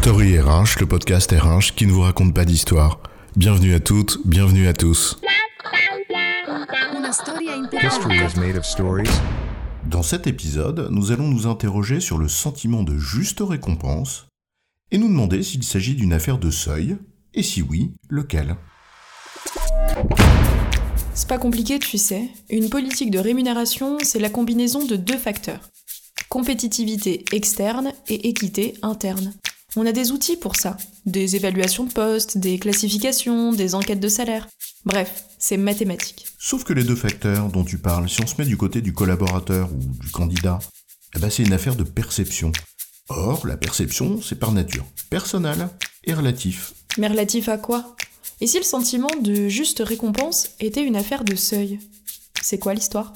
Story RH, le podcast RH qui ne vous raconte pas d'histoire. Bienvenue à toutes, bienvenue à tous. Dans cet épisode, nous allons nous interroger sur le sentiment de juste récompense et nous demander s'il s'agit d'une affaire de seuil, et si oui, lequel. C'est pas compliqué, tu sais. Une politique de rémunération, c'est la combinaison de deux facteurs. Compétitivité externe et équité interne. On a des outils pour ça. Des évaluations de postes, des classifications, des enquêtes de salaire. Bref, c'est mathématique. Sauf que les deux facteurs dont tu parles, si on se met du côté du collaborateur ou du candidat, eh ben c'est une affaire de perception. Or, la perception, c'est par nature personnel et relatif. Mais relatif à quoi? Et si le sentiment de juste récompense était une affaire de seuil? C'est quoi l'histoire?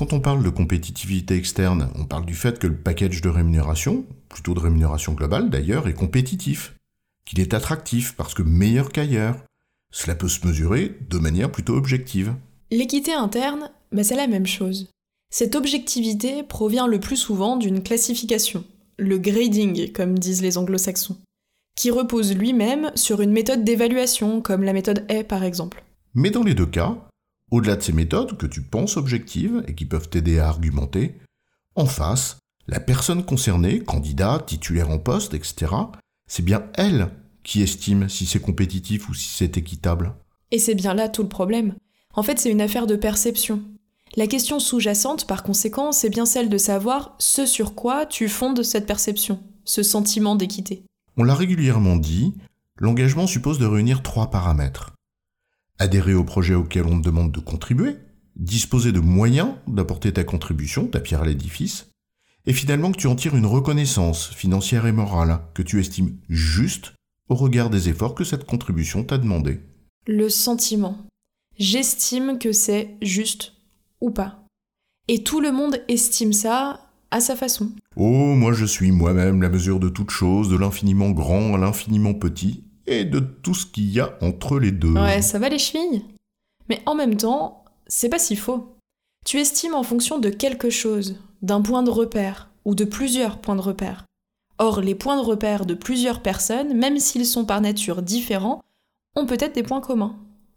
Quand on parle de compétitivité externe, on parle du fait que le package de rémunération, plutôt de rémunération globale d'ailleurs, est compétitif, qu'il est attractif parce que meilleur qu'ailleurs. Cela peut se mesurer de manière plutôt objective. L'équité interne, bah c'est la même chose. Cette objectivité provient le plus souvent d'une classification, le grading comme disent les anglo-saxons, qui repose lui-même sur une méthode d'évaluation comme la méthode A par exemple. Mais dans les deux cas, au-delà de ces méthodes que tu penses objectives et qui peuvent t'aider à argumenter, en face, la personne concernée, candidat, titulaire en poste, etc., c'est bien elle qui estime si c'est compétitif ou si c'est équitable. Et c'est bien là tout le problème. En fait, c'est une affaire de perception. La question sous-jacente, par conséquent, c'est bien celle de savoir ce sur quoi tu fondes cette perception, ce sentiment d'équité. On l'a régulièrement dit, l'engagement suppose de réunir trois paramètres. Adhérer au projet auquel on te demande de contribuer, disposer de moyens d'apporter ta contribution, ta pierre à l'édifice, et finalement que tu en tires une reconnaissance financière et morale que tu estimes juste au regard des efforts que cette contribution t'a demandé. Le sentiment. J'estime que c'est juste ou pas. Et tout le monde estime ça à sa façon. Oh, moi je suis moi-même la mesure de toute chose, de l'infiniment grand à l'infiniment petit, et de tout ce qu'il y a entre les deux. Ouais, ça va les chevilles? Mais en même temps, c'est pas si faux. Tu estimes en fonction de quelque chose, d'un point de repère, ou de plusieurs points de repère. Or, les points de repère de plusieurs personnes, même s'ils sont par nature différents, ont peut-être des points communs.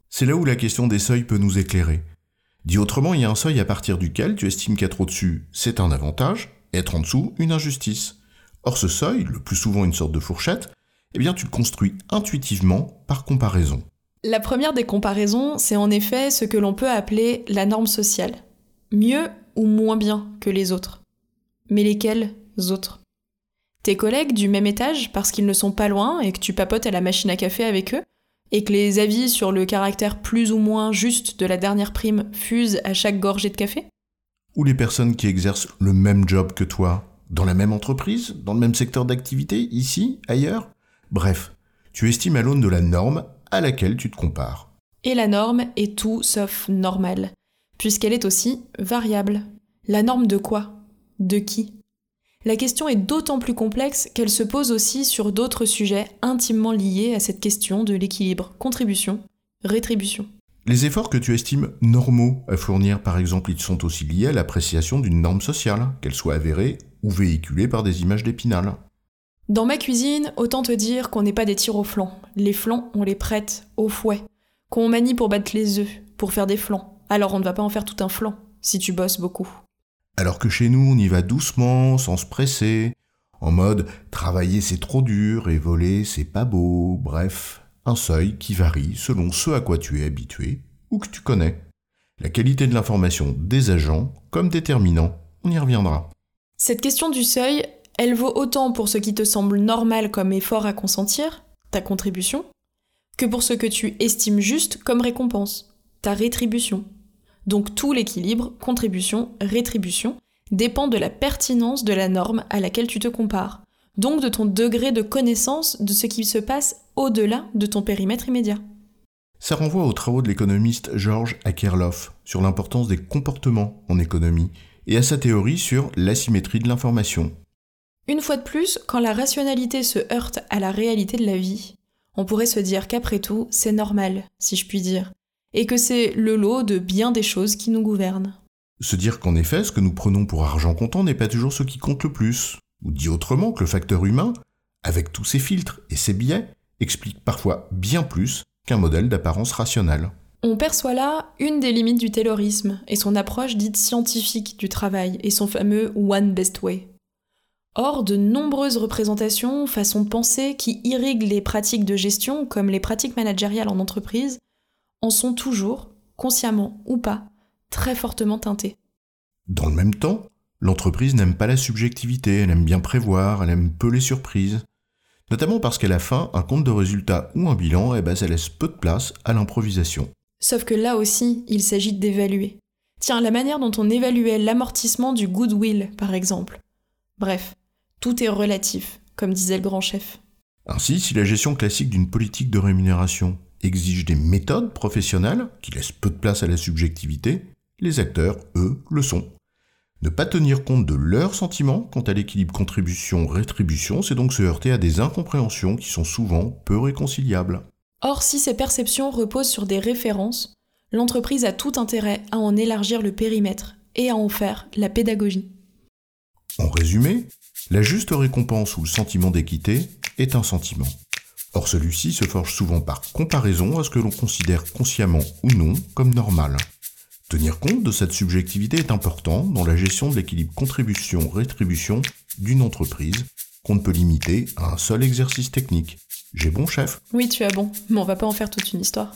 C'est là où la question des seuils peut nous éclairer. Dit autrement, il y a un seuil à partir duquel tu estimes qu'être au-dessus, c'est un avantage, être en dessous, une injustice. Or ce seuil, le plus souvent une sorte de fourchette, eh bien tu le construis intuitivement par comparaison. La première des comparaisons, c'est en effet ce que l'on peut appeler la norme sociale. Mieux ou moins bien que les autres. Mais lesquels autres? Tes collègues du même étage parce qu'ils ne sont pas loin et que tu papotes à la machine à café avec eux et que les avis sur le caractère plus ou moins juste de la dernière prime fusent à chaque gorgée de café? Ou les personnes qui exercent le même job que toi, dans la même entreprise, dans le même secteur d'activité, ici, ailleurs? Bref, tu estimes à l'aune de la norme à laquelle tu te compares. Et la norme est tout sauf normale, puisqu'elle est aussi variable. La norme de quoi? De qui? La question est d'autant plus complexe qu'elle se pose aussi sur d'autres sujets intimement liés à cette question de l'équilibre contribution-rétribution. Les efforts que tu estimes normaux à fournir, par exemple, ils sont aussi liés à l'appréciation d'une norme sociale, qu'elle soit avérée ou véhiculée par des images d'épinal. Dans ma cuisine, autant te dire qu'on n'est pas des tirs au flanc. Les flancs, on les prête au fouet. Qu'on manie pour battre les œufs, pour faire des flancs. Alors on ne va pas en faire tout un flanc, si tu bosses beaucoup. Alors que chez nous, on y va doucement, sans se presser, en mode travailler c'est trop dur et voler c'est pas beau, bref, un seuil qui varie selon ce à quoi tu es habitué ou que tu connais. La qualité de l'information des agents comme déterminant, on y reviendra. Cette question du seuil, elle vaut autant pour ce qui te semble normal comme effort à consentir, ta contribution, que pour ce que tu estimes juste comme récompense, ta rétribution. Donc tout l'équilibre, contribution, rétribution, dépend de la pertinence de la norme à laquelle tu te compares, donc de ton degré de connaissance de ce qui se passe au-delà de ton périmètre immédiat. Ça renvoie aux travaux de l'économiste George Akerlof sur l'importance des comportements en économie et à sa théorie sur l'asymétrie de l'information. Une fois de plus, quand la rationalité se heurte à la réalité de la vie, on pourrait se dire qu'après tout, c'est normal, si je puis dire, et que c'est le lot de bien des choses qui nous gouvernent. Se dire qu'en effet, ce que nous prenons pour argent comptant n'est pas toujours ce qui compte le plus. Ou dit autrement que le facteur humain, avec tous ses filtres et ses biais, explique parfois bien plus qu'un modèle d'apparence rationnelle. On perçoit là une des limites du taylorisme et son approche dite scientifique du travail et son fameux One Best Way. Or, de nombreuses représentations, façons de penser qui irriguent les pratiques de gestion, comme les pratiques managériales en entreprise, en sont toujours, consciemment ou pas, très fortement teintées. Dans le même temps, l'entreprise n'aime pas la subjectivité, elle aime bien prévoir, elle aime peu les surprises. Notamment parce qu'à la fin, un compte de résultats ou un bilan, eh ben, ça laisse peu de place à l'improvisation. Sauf que là aussi, il s'agit d'évaluer. Tiens, la manière dont on évaluait l'amortissement du goodwill, par exemple. Bref, tout est relatif, comme disait le grand chef. Ainsi, si la gestion classique d'une politique de rémunération exige des méthodes professionnelles qui laissent peu de place à la subjectivité, les acteurs, eux, le sont. Ne pas tenir compte de leurs sentiments quant à l'équilibre contribution-rétribution, c'est donc se heurter à des incompréhensions qui sont souvent peu réconciliables. Or, si ces perceptions reposent sur des références, l'entreprise a tout intérêt à en élargir le périmètre et à en faire la pédagogie. En résumé, la juste récompense ou le sentiment d'équité est un sentiment. Or celui-ci se forge souvent par comparaison à ce que l'on considère consciemment ou non comme normal. Tenir compte de cette subjectivité est important dans la gestion de l'équilibre contribution-rétribution d'une entreprise qu'on ne peut limiter à un seul exercice technique. J'ai bon chef? Oui, tu as bon, mais on va pas en faire toute une histoire.